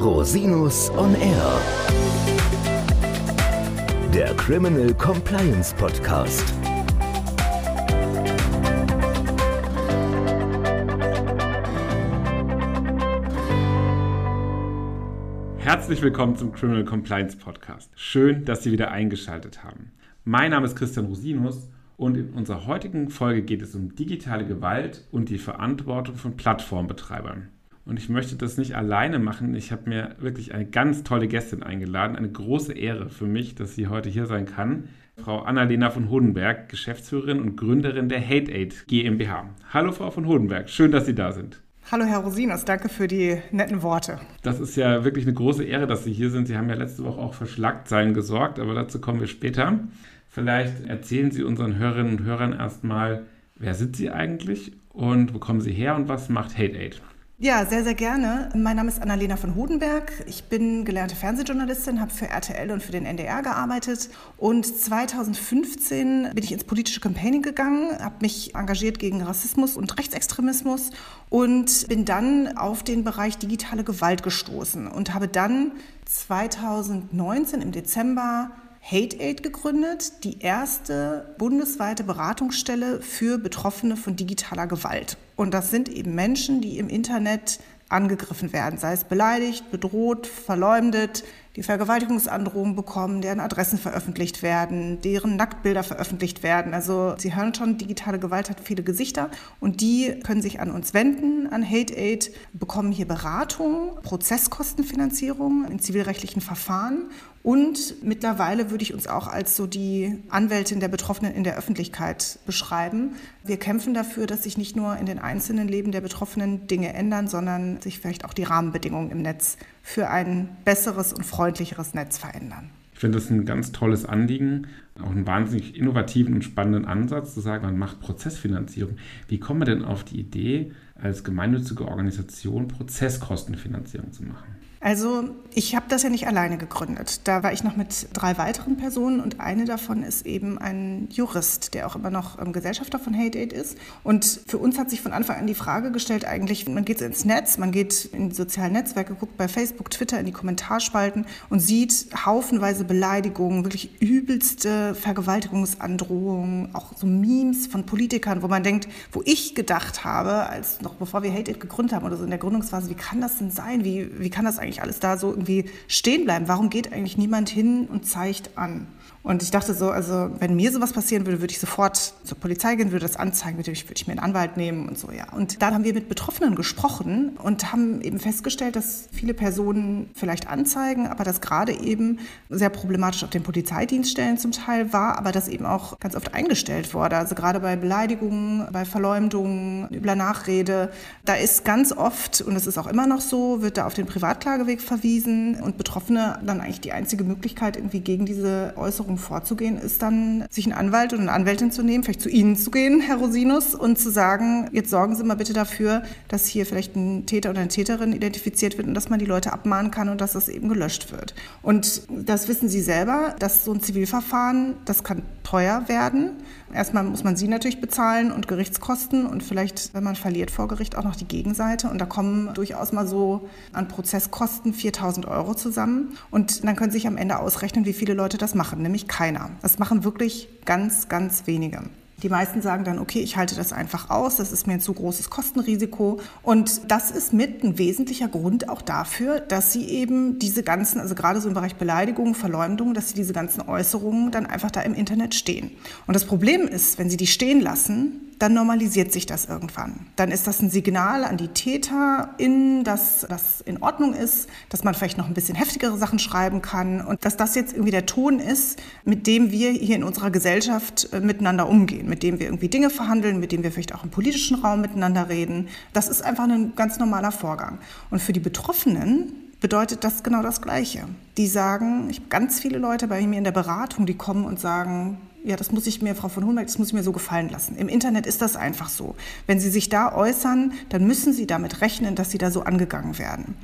Rosinus on Air. Der Criminal Compliance Podcast. Herzlich willkommen zum Criminal Compliance Podcast. Schön, dass Sie wieder eingeschaltet haben. Mein Name ist Christian Rosinus und in unserer heutigen Folge geht es um digitale Gewalt und die Verantwortung von Plattformbetreibern. Und ich möchte das nicht alleine machen. Ich habe mir wirklich eine ganz tolle Gästin eingeladen. Eine große Ehre für mich, dass sie heute hier sein kann. Frau Annalena von Hodenberg, Geschäftsführerin und Gründerin der Hate Aid GmbH. Hallo Frau von Hodenberg, schön, dass Sie da sind. Hallo Herr Rosinas, danke für die netten Worte. Das ist ja wirklich eine große Ehre, dass Sie hier sind. Sie haben ja letzte Woche auch für Schlagzeilen gesorgt, aber dazu kommen wir später. Vielleicht erzählen Sie unseren Hörerinnen und Hörern erstmal, wer sind Sie eigentlich und wo kommen Sie her und was macht Hate Aid? Ja, sehr, sehr gerne. Mein Name ist Annalena von Hodenberg. Ich bin gelernte Fernsehjournalistin, habe für RTL und für den NDR gearbeitet. Und 2015 bin ich ins politische Campaigning gegangen, habe mich engagiert gegen Rassismus und Rechtsextremismus und bin dann auf den Bereich digitale Gewalt gestoßen und habe dann 2019 im Dezember Hate Aid gegründet, die erste bundesweite Beratungsstelle für Betroffene von digitaler Gewalt. Und das sind eben Menschen, die im Internet angegriffen werden, sei es beleidigt, bedroht, verleumdet, die Vergewaltigungsandrohungen bekommen, deren Adressen veröffentlicht werden, deren Nacktbilder veröffentlicht werden. Also Sie hören schon, digitale Gewalt hat viele Gesichter und die können sich an uns wenden, an Hate Aid, bekommen hier Beratung, Prozesskostenfinanzierung in zivilrechtlichen Verfahren und mittlerweile würde ich uns auch als so die Anwältin der Betroffenen in der Öffentlichkeit beschreiben. Wir kämpfen dafür, dass sich nicht nur in den einzelnen Leben der Betroffenen Dinge ändern, sondern sich vielleicht auch die Rahmenbedingungen im Netz für ein besseres und freundlicheres Netz verändern. Ich finde das ein ganz tolles Anliegen, auch einen wahnsinnig innovativen und spannenden Ansatz zu sagen, man macht Prozessfinanzierung. Wie kommen wir denn auf die Idee, als gemeinnützige Organisation Prozesskostenfinanzierung zu machen? Also ich habe das ja nicht alleine gegründet. Da war ich noch mit drei weiteren Personen und eine davon ist eben ein Jurist, der auch immer noch ähm, Gesellschafter von Hate Aid ist. Und für uns hat sich von Anfang an die Frage gestellt, eigentlich, man geht ins Netz, man geht in die sozialen Netzwerke, guckt bei Facebook, Twitter in die Kommentarspalten und sieht haufenweise Beleidigungen, wirklich übelste Vergewaltigungsandrohungen, auch so Memes von Politikern, wo man denkt, wo ich gedacht habe, als noch bevor wir Hate Aid gegründet haben oder so in der Gründungsphase, wie kann das denn sein? Wie, wie kann das eigentlich eigentlich alles da so irgendwie stehen bleiben? Warum geht eigentlich niemand hin und zeigt an? Und ich dachte so, also wenn mir sowas passieren würde, würde ich sofort zur Polizei gehen, würde das anzeigen, würde ich, würde ich mir einen Anwalt nehmen und so, ja. Und dann haben wir mit Betroffenen gesprochen und haben eben festgestellt, dass viele Personen vielleicht anzeigen, aber dass gerade eben sehr problematisch auf den Polizeidienststellen zum Teil war, aber das eben auch ganz oft eingestellt wurde. Also gerade bei Beleidigungen, bei Verleumdungen, übler Nachrede, da ist ganz oft, und es ist auch immer noch so, wird da auf den Privatklageweg verwiesen und Betroffene dann eigentlich die einzige Möglichkeit, irgendwie gegen diese Äußerung darum vorzugehen, ist dann, sich einen Anwalt oder eine Anwältin zu nehmen, vielleicht zu Ihnen zu gehen, Herr Rosinus, und zu sagen, jetzt sorgen Sie mal bitte dafür, dass hier vielleicht ein Täter oder eine Täterin identifiziert wird und dass man die Leute abmahnen kann und dass das eben gelöscht wird. Und das wissen Sie selber, dass so ein Zivilverfahren, das kann teuer werden. Erstmal muss man sie natürlich bezahlen und Gerichtskosten und vielleicht, wenn man verliert vor Gericht, auch noch die Gegenseite. Und da kommen durchaus mal so an Prozesskosten 4000 Euro zusammen. Und dann können Sie sich am Ende ausrechnen, wie viele Leute das machen, nämlich keiner. Das machen wirklich ganz, ganz wenige. Die meisten sagen dann, okay, ich halte das einfach aus, das ist mir ein zu großes Kostenrisiko. Und das ist mit ein wesentlicher Grund auch dafür, dass sie eben diese ganzen, also gerade so im Bereich Beleidigung, Verleumdung, dass sie diese ganzen Äußerungen dann einfach da im Internet stehen. Und das Problem ist, wenn sie die stehen lassen, dann normalisiert sich das irgendwann. Dann ist das ein Signal an die TäterInnen, dass das in Ordnung ist, dass man vielleicht noch ein bisschen heftigere Sachen schreiben kann und dass das jetzt irgendwie der Ton ist, mit dem wir hier in unserer Gesellschaft äh, miteinander umgehen, mit dem wir irgendwie Dinge verhandeln, mit dem wir vielleicht auch im politischen Raum miteinander reden. Das ist einfach ein ganz normaler Vorgang. Und für die Betroffenen bedeutet das genau das Gleiche. Die sagen, ich habe ganz viele Leute bei mir in der Beratung, die kommen und sagen, ja, das muss ich mir, Frau von Hohenberg, das muss ich mir so gefallen lassen. Im Internet ist das einfach so. Wenn Sie sich da äußern, dann müssen Sie damit rechnen, dass Sie da so angegangen werden.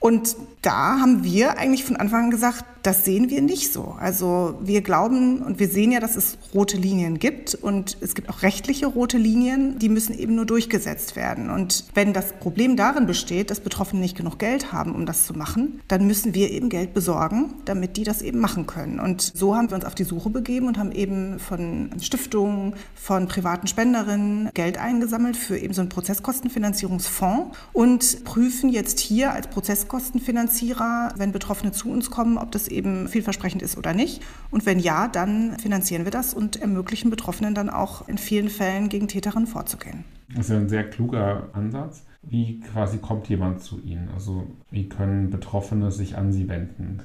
Und da haben wir eigentlich von Anfang an gesagt, das sehen wir nicht so. Also wir glauben und wir sehen ja, dass es rote Linien gibt und es gibt auch rechtliche rote Linien, die müssen eben nur durchgesetzt werden. Und wenn das Problem darin besteht, dass Betroffene nicht genug Geld haben, um das zu machen, dann müssen wir eben Geld besorgen, damit die das eben machen können. Und so haben wir uns auf die Suche begeben und haben eben von Stiftungen, von privaten Spenderinnen Geld eingesammelt für eben so einen Prozesskostenfinanzierungsfonds und prüfen jetzt hier als Prozesskostenfinanzierer, wenn Betroffene zu uns kommen, ob das eben vielversprechend ist oder nicht. Und wenn ja, dann finanzieren wir das und ermöglichen Betroffenen dann auch in vielen Fällen gegen Täterinnen vorzugehen. Das ist ja ein sehr kluger Ansatz. Wie quasi kommt jemand zu Ihnen? Also wie können Betroffene sich an Sie wenden?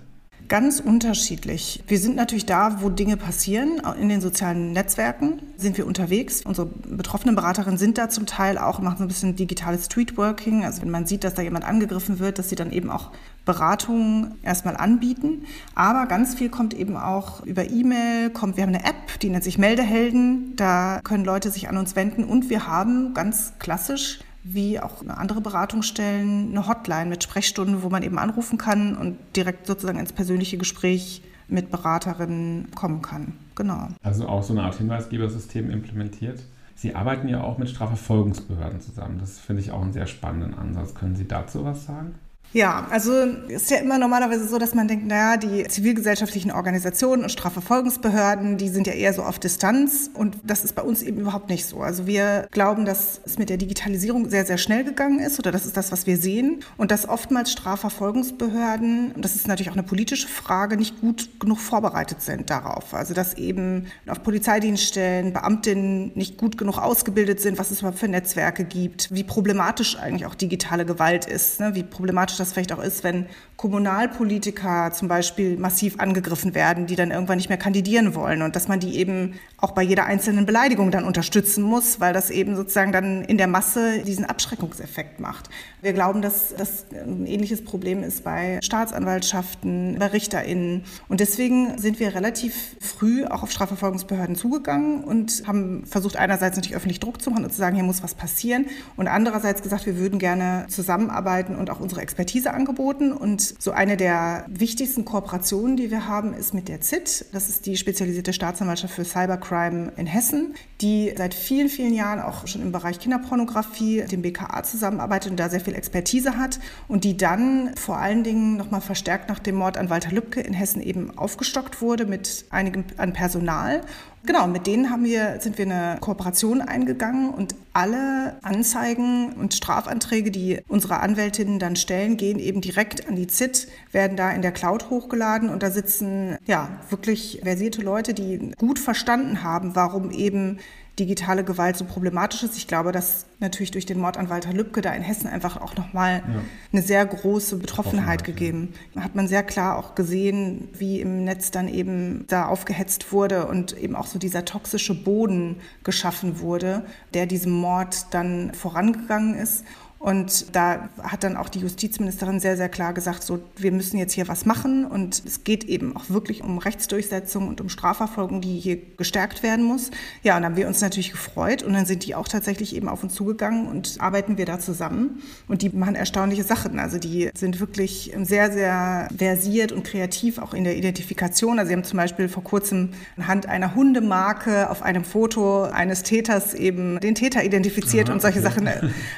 Ganz unterschiedlich. Wir sind natürlich da, wo Dinge passieren. In den sozialen Netzwerken sind wir unterwegs. Unsere betroffenen Beraterinnen sind da zum Teil auch, machen so ein bisschen digitales Streetworking. Also wenn man sieht, dass da jemand angegriffen wird, dass sie dann eben auch Beratungen erstmal anbieten. Aber ganz viel kommt eben auch über E-Mail, kommt, wir haben eine App, die nennt sich Meldehelden. Da können Leute sich an uns wenden und wir haben ganz klassisch wie auch andere Beratungsstellen eine Hotline mit Sprechstunden, wo man eben anrufen kann und direkt sozusagen ins persönliche Gespräch mit Beraterinnen kommen kann. Genau. Also auch so eine Art Hinweisgebersystem implementiert. Sie arbeiten ja auch mit Strafverfolgungsbehörden zusammen. Das finde ich auch einen sehr spannenden Ansatz. Können Sie dazu was sagen? Ja, also ist ja immer normalerweise so, dass man denkt, naja, die zivilgesellschaftlichen Organisationen und Strafverfolgungsbehörden, die sind ja eher so auf Distanz und das ist bei uns eben überhaupt nicht so. Also wir glauben, dass es mit der Digitalisierung sehr, sehr schnell gegangen ist oder das ist das, was wir sehen und dass oftmals Strafverfolgungsbehörden, und das ist natürlich auch eine politische Frage, nicht gut genug vorbereitet sind darauf. Also dass eben auf Polizeidienststellen Beamtinnen nicht gut genug ausgebildet sind, was es überhaupt für Netzwerke gibt, wie problematisch eigentlich auch digitale Gewalt ist, ne? wie problematisch das das vielleicht auch ist, wenn Kommunalpolitiker zum Beispiel massiv angegriffen werden, die dann irgendwann nicht mehr kandidieren wollen und dass man die eben auch bei jeder einzelnen Beleidigung dann unterstützen muss, weil das eben sozusagen dann in der Masse diesen Abschreckungseffekt macht. Wir glauben, dass das ein ähnliches Problem ist bei Staatsanwaltschaften, bei RichterInnen. Und deswegen sind wir relativ früh auch auf Strafverfolgungsbehörden zugegangen und haben versucht, einerseits natürlich öffentlich Druck zu machen und zu sagen, hier muss was passieren und andererseits gesagt, wir würden gerne zusammenarbeiten und auch unsere Expertise angeboten. Und so eine der wichtigsten Kooperationen, die wir haben, ist mit der ZIT. Das ist die spezialisierte Staatsanwaltschaft für Cybercrime in Hessen, die seit vielen, vielen Jahren auch schon im Bereich Kinderpornografie, dem BKA zusammenarbeitet und da sehr viel Expertise hat und die dann vor allen Dingen nochmal verstärkt nach dem Mord an Walter Lübcke in Hessen eben aufgestockt wurde mit einigem an Personal. Genau, mit denen haben wir, sind wir eine Kooperation eingegangen und alle Anzeigen und Strafanträge, die unsere Anwältinnen dann stellen, gehen eben direkt an die ZIT, werden da in der Cloud hochgeladen und da sitzen ja wirklich versierte Leute, die gut verstanden haben, warum eben digitale Gewalt so problematisch ist. Ich glaube, dass natürlich durch den Mord an Walter Lübcke da in Hessen einfach auch nochmal ja. eine sehr große Betroffenheit gegeben. Da hat man sehr klar auch gesehen, wie im Netz dann eben da aufgehetzt wurde und eben auch so dieser toxische Boden geschaffen wurde, der diesem Mord dann vorangegangen ist. Und da hat dann auch die Justizministerin sehr, sehr klar gesagt, so, wir müssen jetzt hier was machen. Und es geht eben auch wirklich um Rechtsdurchsetzung und um Strafverfolgung, die hier gestärkt werden muss. Ja, und dann haben wir uns natürlich gefreut. Und dann sind die auch tatsächlich eben auf uns zugegangen und arbeiten wir da zusammen. Und die machen erstaunliche Sachen. Also die sind wirklich sehr, sehr versiert und kreativ auch in der Identifikation. Also sie haben zum Beispiel vor kurzem anhand einer Hundemarke auf einem Foto eines Täters eben den Täter identifiziert Aha, und solche okay. Sachen.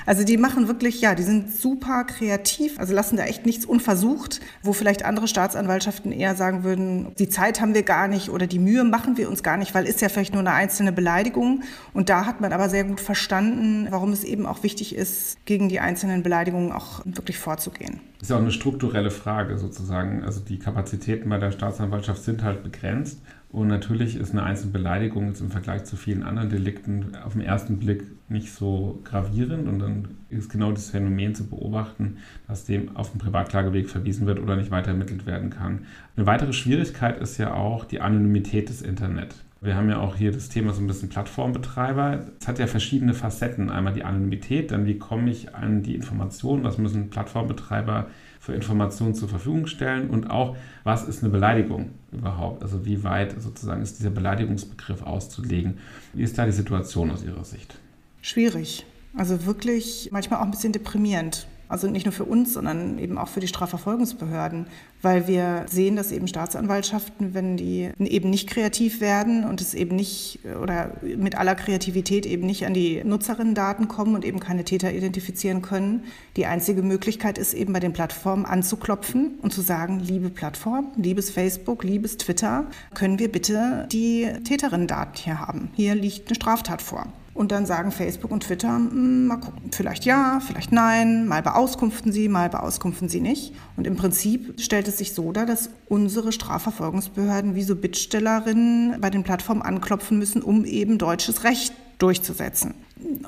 Also die machen wirklich wirklich, ja, die sind super kreativ, also lassen da echt nichts unversucht, wo vielleicht andere Staatsanwaltschaften eher sagen würden, die Zeit haben wir gar nicht oder die Mühe machen wir uns gar nicht, weil ist ja vielleicht nur eine einzelne Beleidigung. Und da hat man aber sehr gut verstanden, warum es eben auch wichtig ist, gegen die einzelnen Beleidigungen auch wirklich vorzugehen. Das ist ja auch eine strukturelle Frage sozusagen. Also die Kapazitäten bei der Staatsanwaltschaft sind halt begrenzt. Und natürlich ist eine einzelne Beleidigung jetzt im Vergleich zu vielen anderen Delikten auf den ersten Blick nicht so gravierend. Und dann ist genau das Phänomen zu beobachten, dass dem auf dem Privatklageweg verwiesen wird oder nicht weiter ermittelt werden kann. Eine weitere Schwierigkeit ist ja auch die Anonymität des Internet. Wir haben ja auch hier das Thema so ein bisschen Plattformbetreiber. Es hat ja verschiedene Facetten. Einmal die Anonymität, dann wie komme ich an die Informationen, was müssen Plattformbetreiber für Informationen zur Verfügung stellen und auch, was ist eine Beleidigung überhaupt? Also wie weit sozusagen ist dieser Beleidigungsbegriff auszulegen? Wie ist da die Situation aus Ihrer Sicht? Schwierig. Also wirklich manchmal auch ein bisschen deprimierend. Also nicht nur für uns, sondern eben auch für die Strafverfolgungsbehörden, weil wir sehen, dass eben Staatsanwaltschaften, wenn die eben nicht kreativ werden und es eben nicht oder mit aller Kreativität eben nicht an die Nutzerinnendaten kommen und eben keine Täter identifizieren können, die einzige Möglichkeit ist eben bei den Plattformen anzuklopfen und zu sagen, liebe Plattform, liebes Facebook, liebes Twitter, können wir bitte die Täterinnendaten hier haben? Hier liegt eine Straftat vor. Und dann sagen Facebook und Twitter, hm, mal gucken, vielleicht ja, vielleicht nein, mal beauskunften sie, mal beauskunften sie nicht. Und im Prinzip stellt es sich so dar, dass unsere Strafverfolgungsbehörden wie so Bittstellerinnen bei den Plattformen anklopfen müssen, um eben deutsches Recht durchzusetzen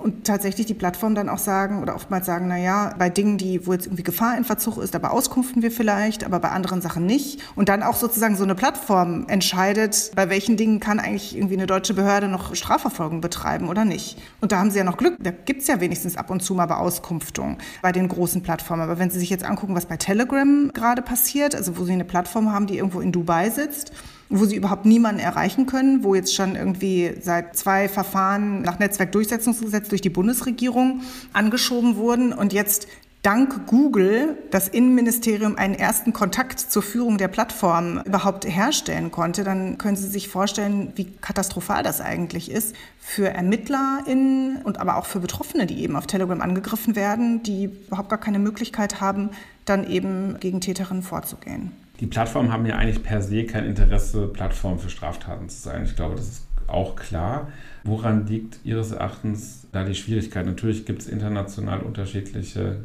und tatsächlich die Plattformen dann auch sagen oder oftmals sagen, na ja, bei Dingen, die, wo jetzt irgendwie Gefahr in Verzug ist, aber auskunften wir vielleicht, aber bei anderen Sachen nicht. Und dann auch sozusagen so eine Plattform entscheidet, bei welchen Dingen kann eigentlich irgendwie eine deutsche Behörde noch Strafverfolgung betreiben oder nicht. Und da haben sie ja noch Glück, da gibt es ja wenigstens ab und zu mal Beauskunftung bei den großen Plattformen. Aber wenn Sie sich jetzt angucken, was bei Telegram gerade passiert, also wo Sie eine Plattform haben, die irgendwo in Dubai sitzt, wo sie überhaupt niemanden erreichen können, wo jetzt schon irgendwie seit zwei Verfahren nach Netzwerkdurchsetzungsgesetz durch die Bundesregierung angeschoben wurden und jetzt dank Google das Innenministerium einen ersten Kontakt zur Führung der Plattform überhaupt herstellen konnte, dann können Sie sich vorstellen, wie katastrophal das eigentlich ist für ErmittlerInnen und aber auch für Betroffene, die eben auf Telegram angegriffen werden, die überhaupt gar keine Möglichkeit haben, dann eben gegen Täterinnen vorzugehen. Die Plattformen haben ja eigentlich per se kein Interesse, Plattformen für Straftaten zu sein. Ich glaube, das ist auch klar. Woran liegt Ihres Erachtens da die Schwierigkeit? Natürlich gibt es international unterschiedliche,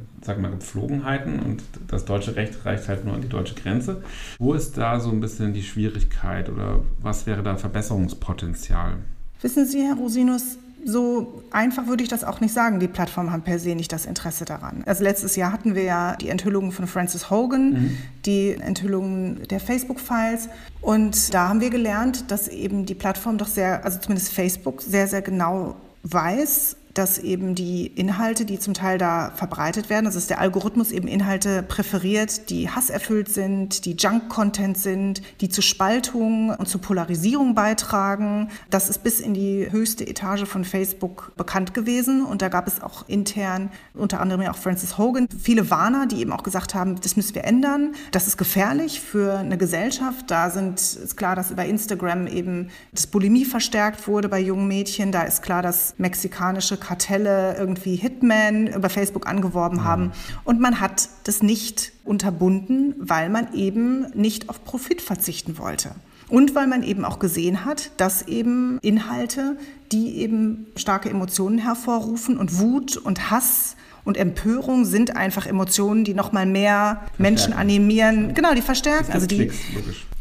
wir mal, Gepflogenheiten und das deutsche Recht reicht halt nur an die deutsche Grenze. Wo ist da so ein bisschen die Schwierigkeit oder was wäre da Verbesserungspotenzial? Wissen Sie, Herr Rosinus, so einfach würde ich das auch nicht sagen. Die Plattformen haben per se nicht das Interesse daran. Also letztes Jahr hatten wir ja die Enthüllungen von Francis Hogan, mhm. die Enthüllungen der Facebook-Files. Und da haben wir gelernt, dass eben die Plattform doch sehr, also zumindest Facebook, sehr, sehr genau weiß, dass eben die Inhalte, die zum Teil da verbreitet werden, also dass der Algorithmus eben Inhalte präferiert, die hasserfüllt sind, die Junk-Content sind, die zu Spaltung und zu Polarisierung beitragen. Das ist bis in die höchste Etage von Facebook bekannt gewesen und da gab es auch intern, unter anderem ja auch Francis Hogan, viele Warner, die eben auch gesagt haben, das müssen wir ändern. Das ist gefährlich für eine Gesellschaft. Da sind, ist klar, dass über Instagram eben das Bulimie verstärkt wurde bei jungen Mädchen. Da ist klar, dass mexikanische Kartelle irgendwie Hitman über Facebook angeworben mhm. haben. Und man hat das nicht unterbunden, weil man eben nicht auf Profit verzichten wollte. Und weil man eben auch gesehen hat, dass eben Inhalte, die eben starke Emotionen hervorrufen und Wut und Hass und Empörung sind einfach Emotionen, die noch mal mehr verstärken. Menschen animieren. Genau, die verstärken. Also die, Klicks,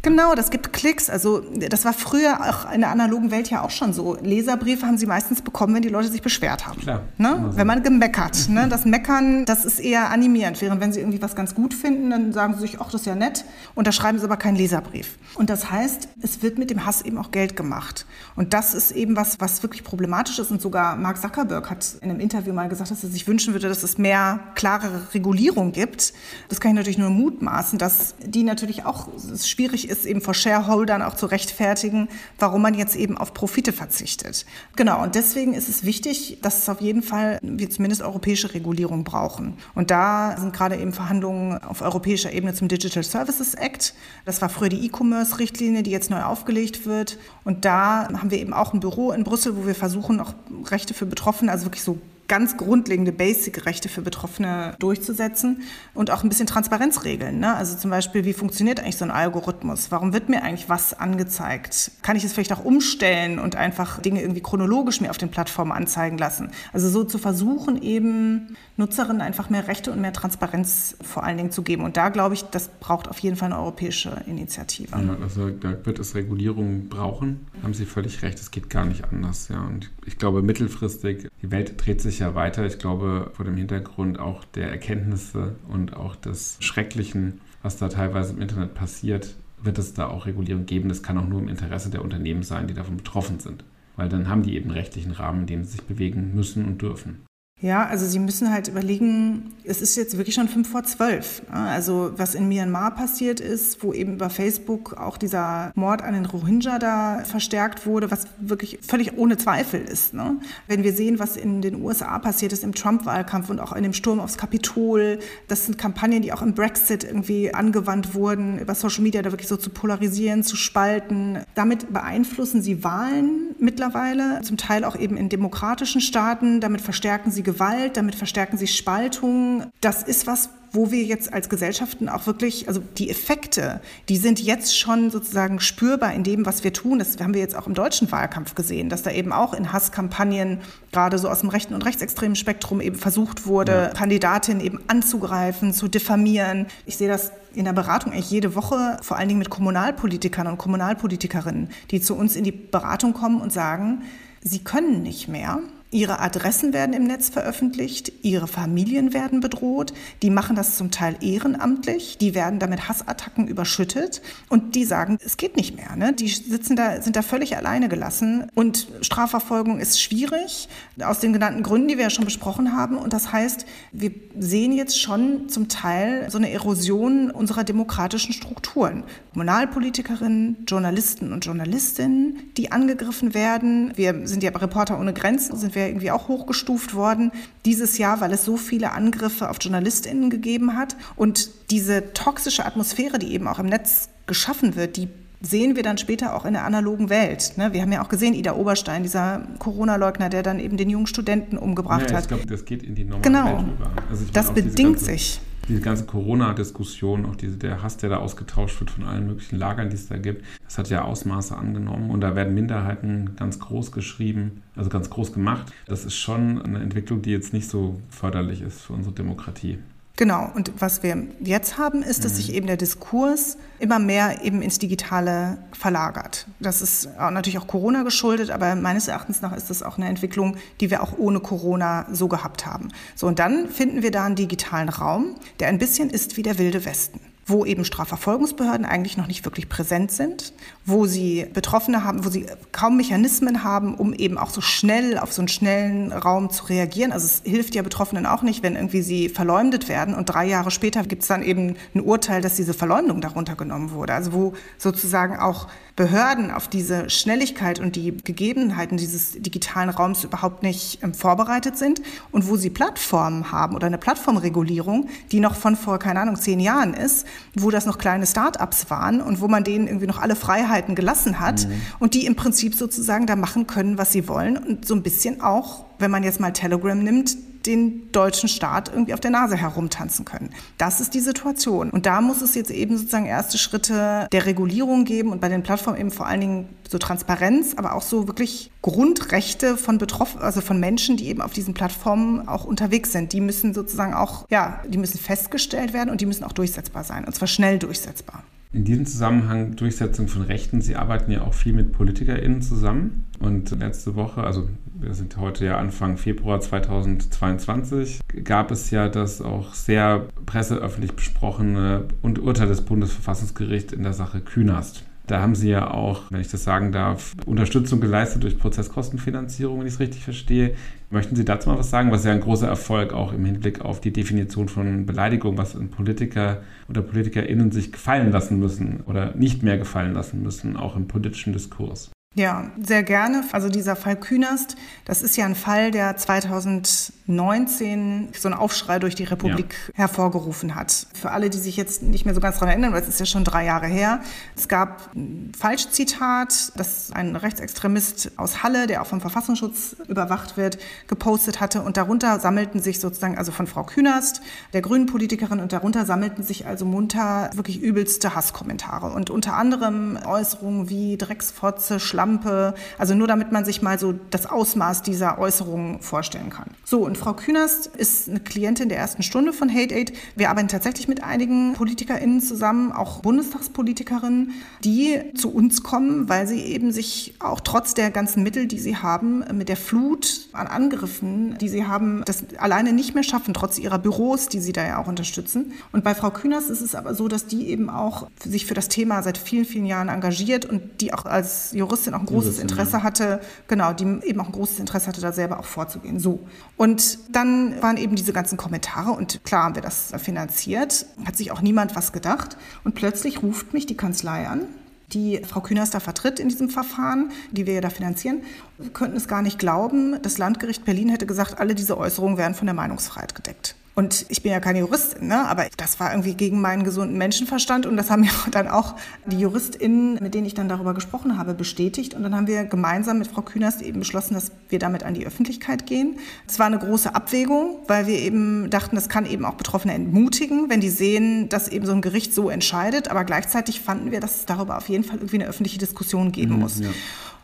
Genau, das gibt Klicks. Also das war früher auch in der analogen Welt ja auch schon so. Leserbriefe haben sie meistens bekommen, wenn die Leute sich beschwert haben. Klar. Ne? Wenn man gemeckert. Ne? Das Meckern, das ist eher animierend. Während wenn sie irgendwie was ganz gut finden, dann sagen sie sich, ach, das ist ja nett. Und da schreiben sie aber keinen Leserbrief. Und das heißt, es wird mit dem Hass eben auch Geld gemacht. Und das ist eben was, was wirklich problematisch ist. Und sogar Mark Zuckerberg hat in einem Interview mal gesagt, dass er sich wünschen würde, dass es mehr klarere Regulierung gibt. Das kann ich natürlich nur mutmaßen, dass die natürlich auch schwierig ist ist eben vor Shareholdern auch zu rechtfertigen, warum man jetzt eben auf Profite verzichtet. Genau, und deswegen ist es wichtig, dass es auf jeden Fall wir zumindest europäische Regulierung brauchen. Und da sind gerade eben Verhandlungen auf europäischer Ebene zum Digital Services Act. Das war früher die E-Commerce-Richtlinie, die jetzt neu aufgelegt wird. Und da haben wir eben auch ein Büro in Brüssel, wo wir versuchen, auch Rechte für Betroffene, also wirklich so ganz grundlegende Basic-Rechte für Betroffene durchzusetzen und auch ein bisschen Transparenz regeln. Ne? Also zum Beispiel, wie funktioniert eigentlich so ein Algorithmus? Warum wird mir eigentlich was angezeigt? Kann ich es vielleicht auch umstellen und einfach Dinge irgendwie chronologisch mir auf den Plattformen anzeigen lassen? Also so zu versuchen, eben Nutzerinnen einfach mehr Rechte und mehr Transparenz vor allen Dingen zu geben. Und da glaube ich, das braucht auf jeden Fall eine europäische Initiative. Ja, also da wird es Regulierung brauchen. Haben Sie völlig recht, es geht gar nicht anders. Ja. Und ich glaube, mittelfristig, die Welt dreht sich ja weiter. Ich glaube, vor dem Hintergrund auch der Erkenntnisse und auch des Schrecklichen, was da teilweise im Internet passiert, wird es da auch Regulierung geben. Das kann auch nur im Interesse der Unternehmen sein, die davon betroffen sind. Weil dann haben die eben rechtlichen Rahmen, in dem sie sich bewegen müssen und dürfen. Ja, also Sie müssen halt überlegen, es ist jetzt wirklich schon fünf vor zwölf. Ne? Also was in Myanmar passiert ist, wo eben über Facebook auch dieser Mord an den Rohingya da verstärkt wurde, was wirklich völlig ohne Zweifel ist. Ne? Wenn wir sehen, was in den USA passiert ist im Trump-Wahlkampf und auch in dem Sturm aufs Kapitol, das sind Kampagnen, die auch im Brexit irgendwie angewandt wurden, über Social Media da wirklich so zu polarisieren, zu spalten. Damit beeinflussen sie Wahlen mittlerweile, zum Teil auch eben in demokratischen Staaten. Damit verstärken sie Gewalt, damit verstärken sie Spaltung. Das ist was, wo wir jetzt als Gesellschaften auch wirklich, also die Effekte, die sind jetzt schon sozusagen spürbar in dem, was wir tun. Das haben wir jetzt auch im deutschen Wahlkampf gesehen, dass da eben auch in Hasskampagnen gerade so aus dem rechten und rechtsextremen Spektrum eben versucht wurde, ja. Kandidatinnen eben anzugreifen, zu diffamieren. Ich sehe das in der Beratung eigentlich jede Woche, vor allen Dingen mit Kommunalpolitikern und Kommunalpolitikerinnen, die zu uns in die Beratung kommen und sagen, sie können nicht mehr Ihre Adressen werden im Netz veröffentlicht, ihre Familien werden bedroht, die machen das zum Teil ehrenamtlich, die werden damit Hassattacken überschüttet und die sagen, es geht nicht mehr. Ne? Die sitzen da, sind da völlig alleine gelassen und Strafverfolgung ist schwierig, aus den genannten Gründen, die wir ja schon besprochen haben. Und das heißt, wir sehen jetzt schon zum Teil so eine Erosion unserer demokratischen Strukturen. Kommunalpolitikerinnen, Journalisten und Journalistinnen, die angegriffen werden. Wir sind ja Reporter ohne Grenzen, sind wir wäre irgendwie auch hochgestuft worden dieses Jahr, weil es so viele Angriffe auf JournalistInnen gegeben hat. Und diese toxische Atmosphäre, die eben auch im Netz geschaffen wird, die sehen wir dann später auch in der analogen Welt. Ne? Wir haben ja auch gesehen, Ida Oberstein, dieser Corona-Leugner, der dann eben den jungen Studenten umgebracht ja, hat. Ich glaube, das geht in die normale genau. Welt über. Also das bedingt sich diese ganze Corona-Diskussion, auch diese, der Hass, der da ausgetauscht wird von allen möglichen Lagern, die es da gibt, das hat ja Ausmaße angenommen und da werden Minderheiten ganz groß geschrieben, also ganz groß gemacht. Das ist schon eine Entwicklung, die jetzt nicht so förderlich ist für unsere Demokratie. Genau, und was wir jetzt haben, ist, dass mhm. sich eben der Diskurs immer mehr eben ins Digitale verlagert. Das ist natürlich auch Corona geschuldet, aber meines Erachtens nach ist das auch eine Entwicklung, die wir auch ohne Corona so gehabt haben. So, und dann finden wir da einen digitalen Raum, der ein bisschen ist wie der wilde Westen wo eben Strafverfolgungsbehörden eigentlich noch nicht wirklich präsent sind, wo sie Betroffene haben, wo sie kaum Mechanismen haben, um eben auch so schnell auf so einen schnellen Raum zu reagieren. Also es hilft ja Betroffenen auch nicht, wenn irgendwie sie verleumdet werden und drei Jahre später gibt es dann eben ein Urteil, dass diese Verleumdung darunter genommen wurde. Also wo sozusagen auch Behörden auf diese Schnelligkeit und die Gegebenheiten dieses digitalen Raums überhaupt nicht ähm, vorbereitet sind und wo sie Plattformen haben oder eine Plattformregulierung, die noch von vor, keine Ahnung, zehn Jahren ist, wo das noch kleine Start-ups waren und wo man denen irgendwie noch alle Freiheiten gelassen hat mhm. und die im Prinzip sozusagen da machen können, was sie wollen und so ein bisschen auch, wenn man jetzt mal Telegram nimmt, den deutschen Staat irgendwie auf der Nase herumtanzen können. Das ist die Situation. Und da muss es jetzt eben sozusagen erste Schritte der Regulierung geben und bei den Plattformen eben vor allen Dingen so Transparenz, aber auch so wirklich Grundrechte von Betroffenen, also von Menschen, die eben auf diesen Plattformen auch unterwegs sind. Die müssen sozusagen auch, ja, die müssen festgestellt werden und die müssen auch durchsetzbar sein und zwar schnell durchsetzbar. In diesem Zusammenhang Durchsetzung von Rechten. Sie arbeiten ja auch viel mit PolitikerInnen zusammen. Und letzte Woche, also wir sind heute ja Anfang Februar 2022, gab es ja das auch sehr presseöffentlich besprochene und Urteil des Bundesverfassungsgerichts in der Sache Künast. Da haben Sie ja auch, wenn ich das sagen darf, Unterstützung geleistet durch Prozesskostenfinanzierung, wenn ich es richtig verstehe. Möchten Sie dazu mal was sagen? Was ja ein großer Erfolg auch im Hinblick auf die Definition von Beleidigung, was Politiker oder PolitikerInnen sich gefallen lassen müssen oder nicht mehr gefallen lassen müssen, auch im politischen Diskurs. Ja, sehr gerne. Also dieser Fall Künast, das ist ja ein Fall, der 2019 so einen Aufschrei durch die Republik ja. hervorgerufen hat. Für alle, die sich jetzt nicht mehr so ganz daran erinnern, weil es ist ja schon drei Jahre her. Es gab ein Falschzitat, das ein Rechtsextremist aus Halle, der auch vom Verfassungsschutz überwacht wird, gepostet hatte. Und darunter sammelten sich sozusagen, also von Frau Künast, der grünen Politikerin, und darunter sammelten sich also munter wirklich übelste Hasskommentare. Und unter anderem Äußerungen wie Drecksfotze, Schlag Lampe. Also nur damit man sich mal so das Ausmaß dieser Äußerungen vorstellen kann. So, und Frau Künast ist eine Klientin der ersten Stunde von Hate Aid. Wir arbeiten tatsächlich mit einigen PolitikerInnen zusammen, auch Bundestagspolitikerinnen, die zu uns kommen, weil sie eben sich auch trotz der ganzen Mittel, die sie haben, mit der Flut an Angriffen, die sie haben, das alleine nicht mehr schaffen, trotz ihrer Büros, die sie da ja auch unterstützen. Und bei Frau Künast ist es aber so, dass die eben auch sich für das Thema seit vielen, vielen Jahren engagiert und die auch als Juristin Juristin auch ein großes Interesse hatte, genau, die eben auch ein großes Interesse hatte, da selber auch vorzugehen. So. Und dann waren eben diese ganzen Kommentare und klar haben wir das finanziert, hat sich auch niemand was gedacht. Und plötzlich ruft mich die Kanzlei an die Frau Kühners da vertritt in diesem Verfahren, die wir ja da finanzieren. Wir könnten es gar nicht glauben. Das Landgericht Berlin hätte gesagt, alle diese Äußerungen wären von der Meinungsfreiheit gedeckt. Und ich bin ja keine Juristin, ne? aber das war irgendwie gegen meinen gesunden Menschenverstand und das haben ja dann auch die JuristInnen, mit denen ich dann darüber gesprochen habe, bestätigt. Und dann haben wir gemeinsam mit Frau Künast eben beschlossen, dass wir damit an die Öffentlichkeit gehen. Es war eine große Abwägung, weil wir eben dachten, das kann eben auch Betroffene entmutigen, wenn die sehen, dass eben so ein Gericht so entscheidet. Aber gleichzeitig fanden wir, dass es darüber auf jeden Fall irgendwie eine öffentliche Diskussion geben mhm, muss. Ja.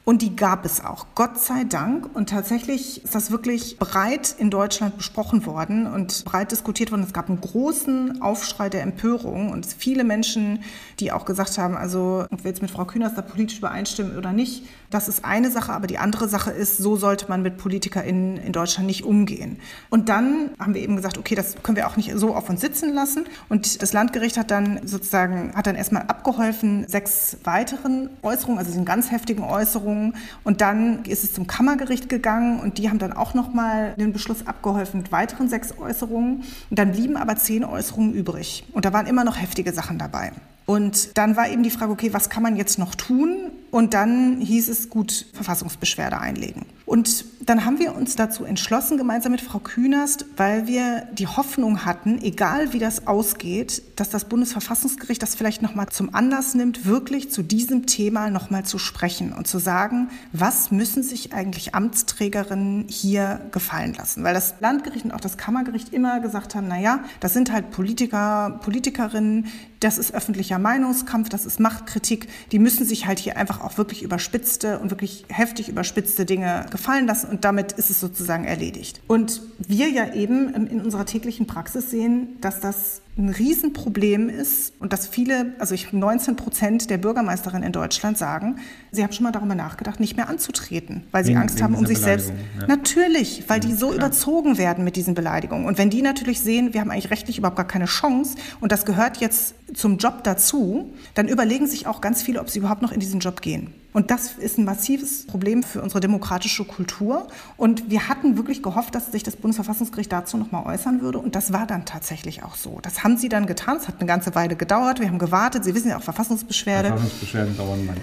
Und die gab es auch, Gott sei Dank. Und tatsächlich ist das wirklich breit in Deutschland besprochen worden und breit diskutiert worden. Es gab einen großen Aufschrei der Empörung und viele Menschen, die auch gesagt haben, also ob wir jetzt mit Frau Kühners da politisch übereinstimmen oder nicht, das ist eine Sache, aber die andere Sache ist, so sollte man mit PolitikerInnen in Deutschland nicht umgehen. Und dann haben wir eben gesagt, okay, das können wir auch nicht so auf uns sitzen lassen. Und das Landgericht hat dann sozusagen, hat dann erstmal abgeholfen, sechs weiteren Äußerungen, also den ganz heftigen Äußerungen. Und dann ist es zum Kammergericht gegangen und die haben dann auch nochmal den Beschluss abgeholfen mit weiteren sechs Äußerungen. Und dann blieben aber zehn Äußerungen übrig. Und da waren immer noch heftige Sachen dabei. Und dann war eben die Frage, okay, was kann man jetzt noch tun? Und dann hieß es, gut, Verfassungsbeschwerde einlegen. Und dann haben wir uns dazu entschlossen, gemeinsam mit Frau Künast, weil wir die Hoffnung hatten, egal wie das ausgeht, dass das Bundesverfassungsgericht das vielleicht nochmal zum Anlass nimmt, wirklich zu diesem Thema nochmal zu sprechen und zu sagen, was müssen sich eigentlich Amtsträgerinnen hier gefallen lassen? Weil das Landgericht und auch das Kammergericht immer gesagt haben, na ja, das sind halt Politiker, Politikerinnen, das ist öffentlicher Meinungskampf, das ist Machtkritik, die müssen sich halt hier einfach auch wirklich überspitzte und wirklich heftig überspitzte Dinge gefallen lassen und damit ist es sozusagen erledigt. Und wir ja eben in unserer täglichen Praxis sehen, dass das ein Riesenproblem ist und dass viele, also ich 19 Prozent der Bürgermeisterinnen in Deutschland sagen, sie haben schon mal darüber nachgedacht, nicht mehr anzutreten, weil sie wegen, Angst haben um sich selbst. Ja. Natürlich, weil die so Klar. überzogen werden mit diesen Beleidigungen. Und wenn die natürlich sehen, wir haben eigentlich rechtlich überhaupt gar keine Chance und das gehört jetzt zum Job dazu, dann überlegen sich auch ganz viele, ob sie überhaupt noch in diesen Job gehen. Und das ist ein massives Problem für unsere demokratische Kultur. Und wir hatten wirklich gehofft, dass sich das Bundesverfassungsgericht dazu nochmal äußern würde. Und das war dann tatsächlich auch so. Das haben sie dann getan. Es hat eine ganze Weile gedauert. Wir haben gewartet. Sie wissen ja auch Verfassungsbeschwerde. Verfassungsbeschwerden dauern lang.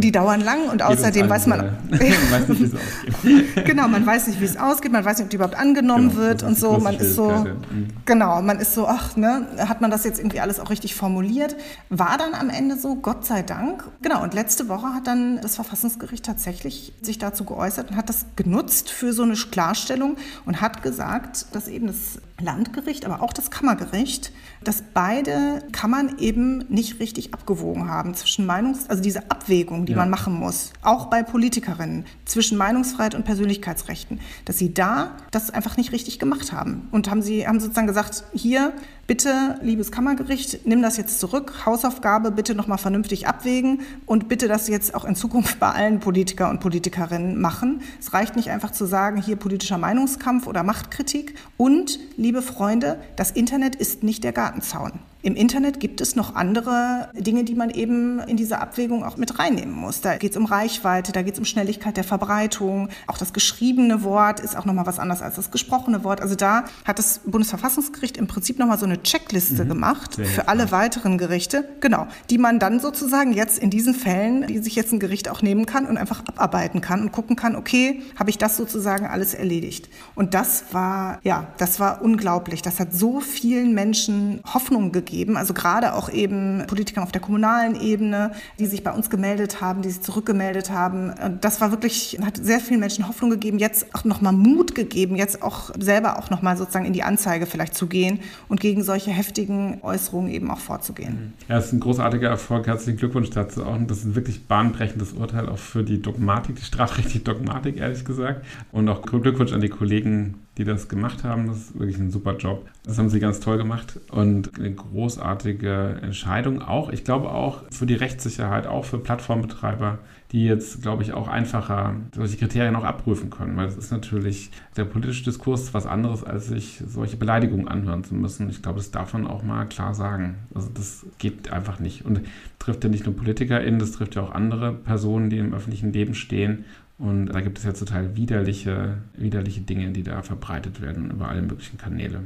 Die dauern lang und außerdem weiß man, weiß nicht, wie es ausgeht. genau, man weiß nicht, wie es ausgeht. Man weiß nicht, ob die überhaupt angenommen genau, wird und so. Man ist so, mhm. genau, man ist so, ach, ne, hat man das jetzt irgendwie alles auch richtig formuliert? War dann am Ende so, Gott sei Dank. Genau. Und letzte Woche hat dann dann das Verfassungsgericht tatsächlich sich dazu geäußert und hat das genutzt für so eine Klarstellung und hat gesagt, dass eben das Landgericht, aber auch das Kammergericht, dass beide Kammern eben nicht richtig abgewogen haben zwischen Meinungs-, also diese Abwägung, die ja. man machen muss, auch bei Politikerinnen, zwischen Meinungsfreiheit und Persönlichkeitsrechten, dass sie da das einfach nicht richtig gemacht haben und haben sie haben sozusagen gesagt, hier bitte, liebes Kammergericht, nimm das jetzt zurück, Hausaufgabe bitte nochmal vernünftig abwägen und bitte das jetzt auch in Zukunft bei allen Politiker und Politikerinnen machen. Es reicht nicht einfach zu sagen, hier politischer Meinungskampf oder Machtkritik und, liebe Freunde, das Internet ist nicht der Gartenzaun. Im Internet gibt es noch andere Dinge, die man eben in diese Abwägung auch mit reinnehmen muss. Da geht es um Reichweite, da geht es um Schnelligkeit der Verbreitung. Auch das geschriebene Wort ist auch nochmal was anderes als das gesprochene Wort. Also da hat das Bundesverfassungsgericht im Prinzip nochmal so eine Checkliste mhm. gemacht Sehr für alle weiteren Gerichte, genau, die man dann sozusagen jetzt in diesen Fällen, die sich jetzt ein Gericht auch nehmen kann und einfach abarbeiten kann und gucken kann, okay, habe ich das sozusagen alles erledigt. Und das war, ja, das war unglaublich. Das hat so vielen Menschen Hoffnung gegeben gegeben. Also gerade auch eben Politikern auf der kommunalen Ebene, die sich bei uns gemeldet haben, die sich zurückgemeldet haben. Das war wirklich, hat sehr vielen Menschen Hoffnung gegeben, jetzt auch nochmal Mut gegeben, jetzt auch selber auch nochmal sozusagen in die Anzeige vielleicht zu gehen und gegen solche heftigen Äußerungen eben auch vorzugehen. Ja, es ist ein großartiger Erfolg. Herzlichen Glückwunsch dazu auch. Und das ist ein wirklich bahnbrechendes Urteil auch für die Dogmatik, die strafrechtliche Dogmatik, ehrlich gesagt. Und auch Glückwunsch an die Kollegen die das gemacht haben. Das ist wirklich ein super Job. Das haben sie ganz toll gemacht und eine großartige Entscheidung auch. Ich glaube auch für die Rechtssicherheit, auch für Plattformbetreiber, die jetzt, glaube ich, auch einfacher solche Kriterien auch abprüfen können. Weil es ist natürlich der politische Diskurs was anderes, als sich solche Beleidigungen anhören zu müssen. Ich glaube, das darf man auch mal klar sagen. Also das geht einfach nicht. Und trifft ja nicht nur PolitikerInnen, das trifft ja auch andere Personen, die im öffentlichen Leben stehen. Und da gibt es ja total widerliche, widerliche Dinge, die da verbreitet werden über alle möglichen Kanäle.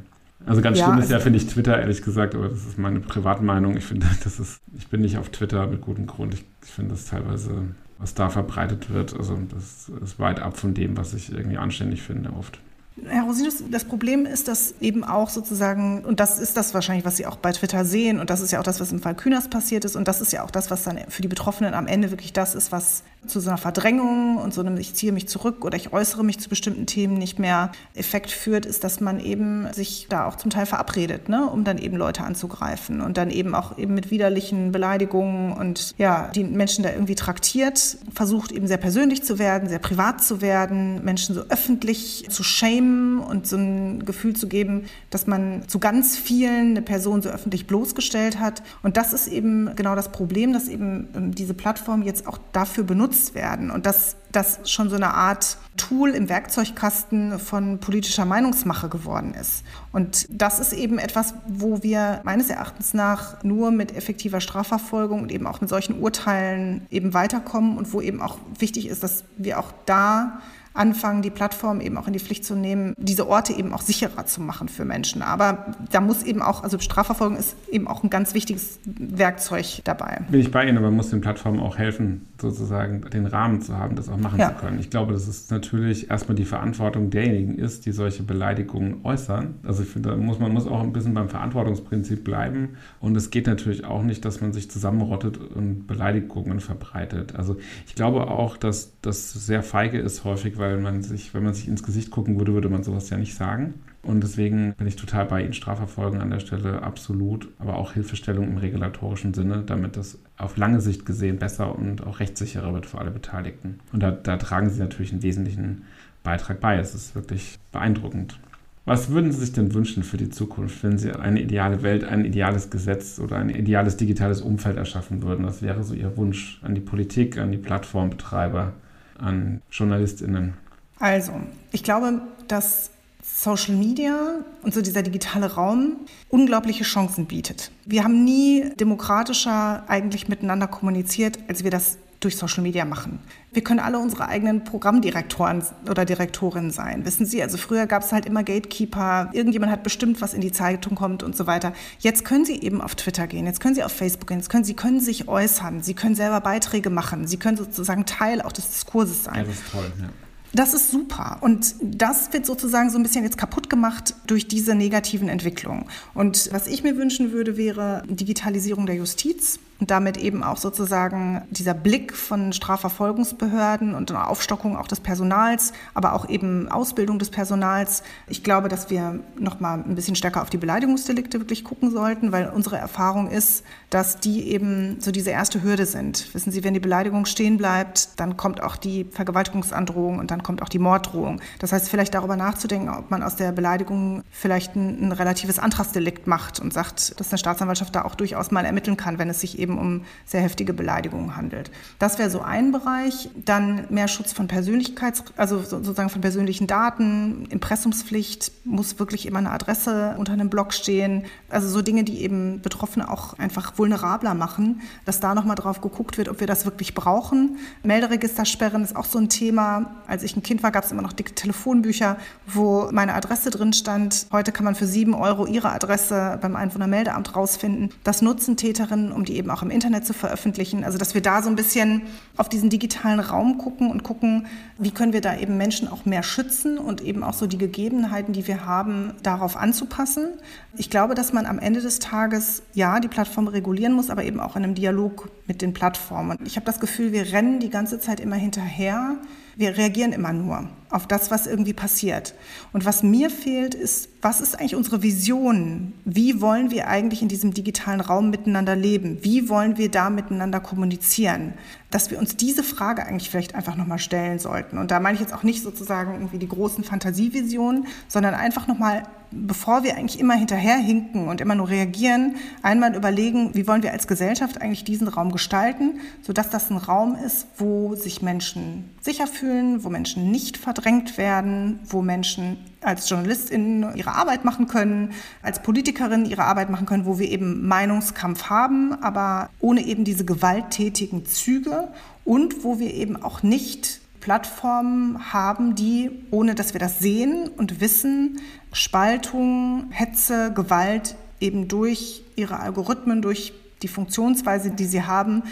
Also ganz ja, schlimm ist ja, also finde ich, Twitter, ehrlich gesagt, aber das ist meine Privatmeinung. Ich finde, das ist, ich bin nicht auf Twitter mit gutem Grund. Ich, ich finde das teilweise, was da verbreitet wird, also das ist weit ab von dem, was ich irgendwie anständig finde oft. Herr Rosinus, das Problem ist, dass eben auch sozusagen, und das ist das wahrscheinlich, was Sie auch bei Twitter sehen, und das ist ja auch das, was im Fall Kühners passiert ist, und das ist ja auch das, was dann für die Betroffenen am Ende wirklich das ist, was zu so einer Verdrängung und so einem ich ziehe mich zurück oder ich äußere mich zu bestimmten Themen nicht mehr Effekt führt, ist, dass man eben sich da auch zum Teil verabredet, ne, um dann eben Leute anzugreifen und dann eben auch eben mit widerlichen Beleidigungen und ja, die Menschen da irgendwie traktiert, versucht eben sehr persönlich zu werden, sehr privat zu werden, Menschen so öffentlich zu shamen und so ein Gefühl zu geben, dass man zu ganz vielen eine Person so öffentlich bloßgestellt hat. Und das ist eben genau das Problem, dass eben ähm, diese Plattform jetzt auch dafür benutzt werden und dass das schon so eine Art Tool im Werkzeugkasten von politischer Meinungsmache geworden ist. Und das ist eben etwas, wo wir meines Erachtens nach nur mit effektiver Strafverfolgung und eben auch mit solchen Urteilen eben weiterkommen und wo eben auch wichtig ist, dass wir auch da anfangen, die Plattform eben auch in die Pflicht zu nehmen, diese Orte eben auch sicherer zu machen für Menschen. Aber da muss eben auch, also Strafverfolgung ist eben auch ein ganz wichtiges Werkzeug dabei. Bin ich bei Ihnen, aber man muss den Plattformen auch helfen, sozusagen den Rahmen zu haben, das auch machen ja. zu können. Ich glaube, dass es natürlich erstmal die Verantwortung derjenigen ist, die solche Beleidigungen äußern. Also ich finde, da muss man muss auch ein bisschen beim Verantwortungsprinzip bleiben. Und es geht natürlich auch nicht, dass man sich zusammenrottet und Beleidigungen verbreitet. Also ich glaube auch, dass das sehr feige ist häufig, weil weil man sich, wenn man sich ins Gesicht gucken würde, würde man sowas ja nicht sagen. Und deswegen bin ich total bei Ihnen. Strafverfolgung an der Stelle absolut, aber auch Hilfestellung im regulatorischen Sinne, damit das auf lange Sicht gesehen besser und auch rechtssicherer wird für alle Beteiligten. Und da, da tragen Sie natürlich einen wesentlichen Beitrag bei. Es ist wirklich beeindruckend. Was würden Sie sich denn wünschen für die Zukunft, wenn Sie eine ideale Welt, ein ideales Gesetz oder ein ideales digitales Umfeld erschaffen würden? Was wäre so Ihr Wunsch an die Politik, an die Plattformbetreiber, an JournalistInnen? Also, ich glaube, dass Social Media und so dieser digitale Raum unglaubliche Chancen bietet. Wir haben nie demokratischer eigentlich miteinander kommuniziert, als wir das durch Social Media machen. Wir können alle unsere eigenen Programmdirektoren oder Direktorinnen sein. Wissen Sie, also früher gab es halt immer Gatekeeper, irgendjemand hat bestimmt, was in die Zeitung kommt und so weiter. Jetzt können Sie eben auf Twitter gehen, jetzt können Sie auf Facebook gehen, jetzt können Sie können sich äußern, Sie können selber Beiträge machen, Sie können sozusagen Teil auch des Diskurses sein. Das ist toll, ja. Das ist super. Und das wird sozusagen so ein bisschen jetzt kaputt gemacht durch diese negativen Entwicklungen. Und was ich mir wünschen würde, wäre Digitalisierung der Justiz und damit eben auch sozusagen dieser Blick von Strafverfolgungsbehörden und eine Aufstockung auch des Personals, aber auch eben Ausbildung des Personals. Ich glaube, dass wir noch mal ein bisschen stärker auf die Beleidigungsdelikte wirklich gucken sollten, weil unsere Erfahrung ist, dass die eben so diese erste Hürde sind. Wissen Sie, wenn die Beleidigung stehen bleibt, dann kommt auch die Vergewaltigungsandrohung und dann kommt auch die Morddrohung. Das heißt, vielleicht darüber nachzudenken, ob man aus der Beleidigung vielleicht ein, ein relatives Antragsdelikt macht und sagt, dass eine Staatsanwaltschaft da auch durchaus mal ermitteln kann, wenn es sich eben eben um sehr heftige Beleidigungen handelt. Das wäre so ein Bereich. Dann mehr Schutz von Persönlichkeits-, also sozusagen von persönlichen Daten. Impressumspflicht muss wirklich immer eine Adresse unter einem Blog stehen. Also so Dinge, die eben Betroffene auch einfach vulnerabler machen, dass da nochmal drauf geguckt wird, ob wir das wirklich brauchen. Melderegistersperren ist auch so ein Thema. Als ich ein Kind war, gab es immer noch dicke Telefonbücher, wo meine Adresse drin stand. Heute kann man für sieben Euro ihre Adresse beim Einwohnermeldeamt rausfinden. Das nutzen Täterinnen, um die eben auch im Internet zu veröffentlichen. Also dass wir da so ein bisschen auf diesen digitalen Raum gucken und gucken, wie können wir da eben Menschen auch mehr schützen und eben auch so die Gegebenheiten, die wir haben, darauf anzupassen. Ich glaube, dass man am Ende des Tages ja die Plattform regulieren muss, aber eben auch in einem Dialog mit den Plattformen. Ich habe das Gefühl, wir rennen die ganze Zeit immer hinterher. Wir reagieren immer nur auf das, was irgendwie passiert. Und was mir fehlt, ist, was ist eigentlich unsere Vision? Wie wollen wir eigentlich in diesem digitalen Raum miteinander leben? Wie wollen wir da miteinander kommunizieren? Dass wir uns diese Frage eigentlich vielleicht einfach nochmal stellen sollten. Und da meine ich jetzt auch nicht sozusagen irgendwie die großen Fantasievisionen, sondern einfach nochmal, bevor wir eigentlich immer hinterherhinken und immer nur reagieren, einmal überlegen, wie wollen wir als Gesellschaft eigentlich diesen Raum gestalten, sodass das ein Raum ist, wo sich Menschen sicher fühlen, wo Menschen nicht verdrängt werden, wo Menschen als JournalistInnen ihre Arbeit machen können, als Politikerinnen ihre Arbeit machen können, wo wir eben Meinungskampf haben, aber ohne eben diese gewalttätigen Züge und wo wir eben auch nicht Plattformen haben, die, ohne dass wir das sehen und wissen, Spaltung, Hetze, Gewalt eben durch ihre Algorithmen, durch die Funktionsweise, die sie haben,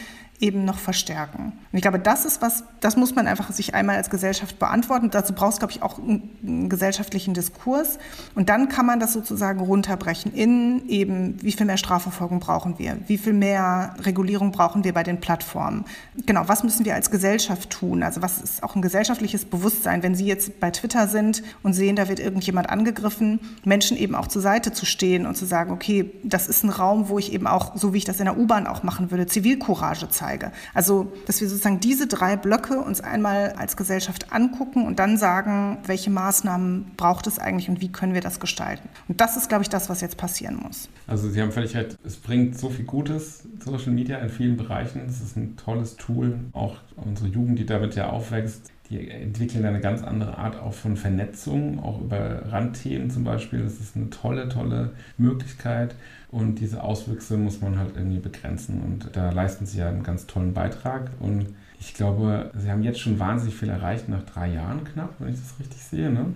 eben noch verstärken. Und ich glaube, das ist was, das muss man einfach sich einmal als Gesellschaft beantworten. Dazu braucht es, glaube ich, auch einen, gesellschaftlichen Diskurs. Und dann kann man das sozusagen runterbrechen in eben, wie viel mehr Strafverfolgung brauchen wir? Wie viel mehr Regulierung brauchen wir bei den Plattformen? Genau, was müssen wir als Gesellschaft tun? Also was ist auch ein gesellschaftliches Bewusstsein, wenn Sie jetzt bei Twitter sind und sehen, da wird irgendjemand angegriffen, Menschen eben auch zur Seite zu stehen und zu sagen, okay, das ist ein Raum, wo ich eben auch, so wie ich das in der U-Bahn auch machen würde, Zivilcourage zeige zeige. Also, dass wir sozusagen diese drei Blöcke uns einmal als Gesellschaft angucken und dann sagen, welche Maßnahmen braucht es eigentlich und wie können wir das gestalten. Und das ist, glaube ich, das, was jetzt passieren muss. Also Sie haben völlig recht, es bringt so viel Gutes, Social Media in vielen Bereichen. Es ist ein tolles Tool, auch unsere Jugend, die damit ja aufwächst, die entwickeln eine ganz andere Art auch von Vernetzung, auch über Randthemen zum Beispiel. Das ist eine tolle, tolle Möglichkeit. Und diese Auswüchse muss man halt irgendwie begrenzen. Und da leisten sie ja einen ganz tollen Beitrag. Und ich glaube, sie haben jetzt schon wahnsinnig viel erreicht nach drei Jahren knapp, wenn ich das richtig sehe. Ne?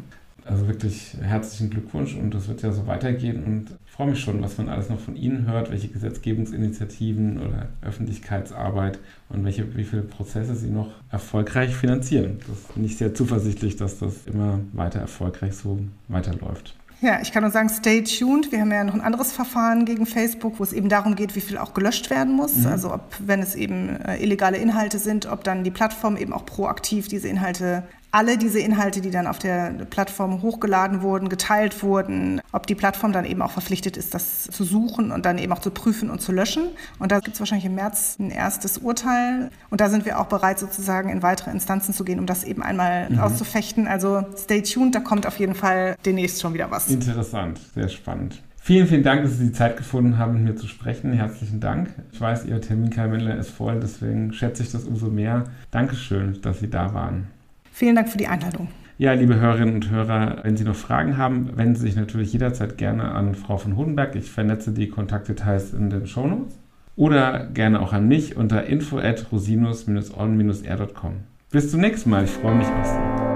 Also wirklich herzlichen Glückwunsch und das wird ja so weitergehen und ich freue mich schon, was man alles noch von Ihnen hört, welche Gesetzgebungsinitiativen oder Öffentlichkeitsarbeit und welche, wie viele Prozesse Sie noch erfolgreich finanzieren. Das bin ich sehr zuversichtlich, dass das immer weiter erfolgreich so weiterläuft. Ja, ich kann nur sagen, stay tuned. Wir haben ja noch ein anderes Verfahren gegen Facebook, wo es eben darum geht, wie viel auch gelöscht werden muss. Mhm. Also ob, wenn es eben äh, illegale Inhalte sind, ob dann die Plattform eben auch proaktiv diese Inhalte alle diese Inhalte, die dann auf der Plattform hochgeladen wurden, geteilt wurden, ob die Plattform dann eben auch verpflichtet ist, das zu suchen und dann eben auch zu prüfen und zu löschen. Und da gibt es wahrscheinlich im März ein erstes Urteil. Und da sind wir auch bereit, sozusagen in weitere Instanzen zu gehen, um das eben einmal mhm. auszufechten. Also stay tuned, da kommt auf jeden Fall demnächst schon wieder was. Interessant, sehr spannend. Vielen, vielen Dank, dass Sie die Zeit gefunden haben, mit mir zu sprechen. Herzlichen Dank. Ich weiß, Ihr Terminkalender ist voll, deswegen schätze ich das umso mehr. Dankeschön, dass Sie da waren. Vielen Dank für die Einladung. Ja, liebe Hörerinnen und Hörer, wenn Sie noch Fragen haben, wenden Sie sich natürlich jederzeit gerne an Frau von Hodenberg. Ich vernetze die Kontaktdetails in den Shownotes. Oder gerne auch an mich unter info at rosinus-on-r.com. Bis zum nächsten Mal. Ich freue mich auf Sie.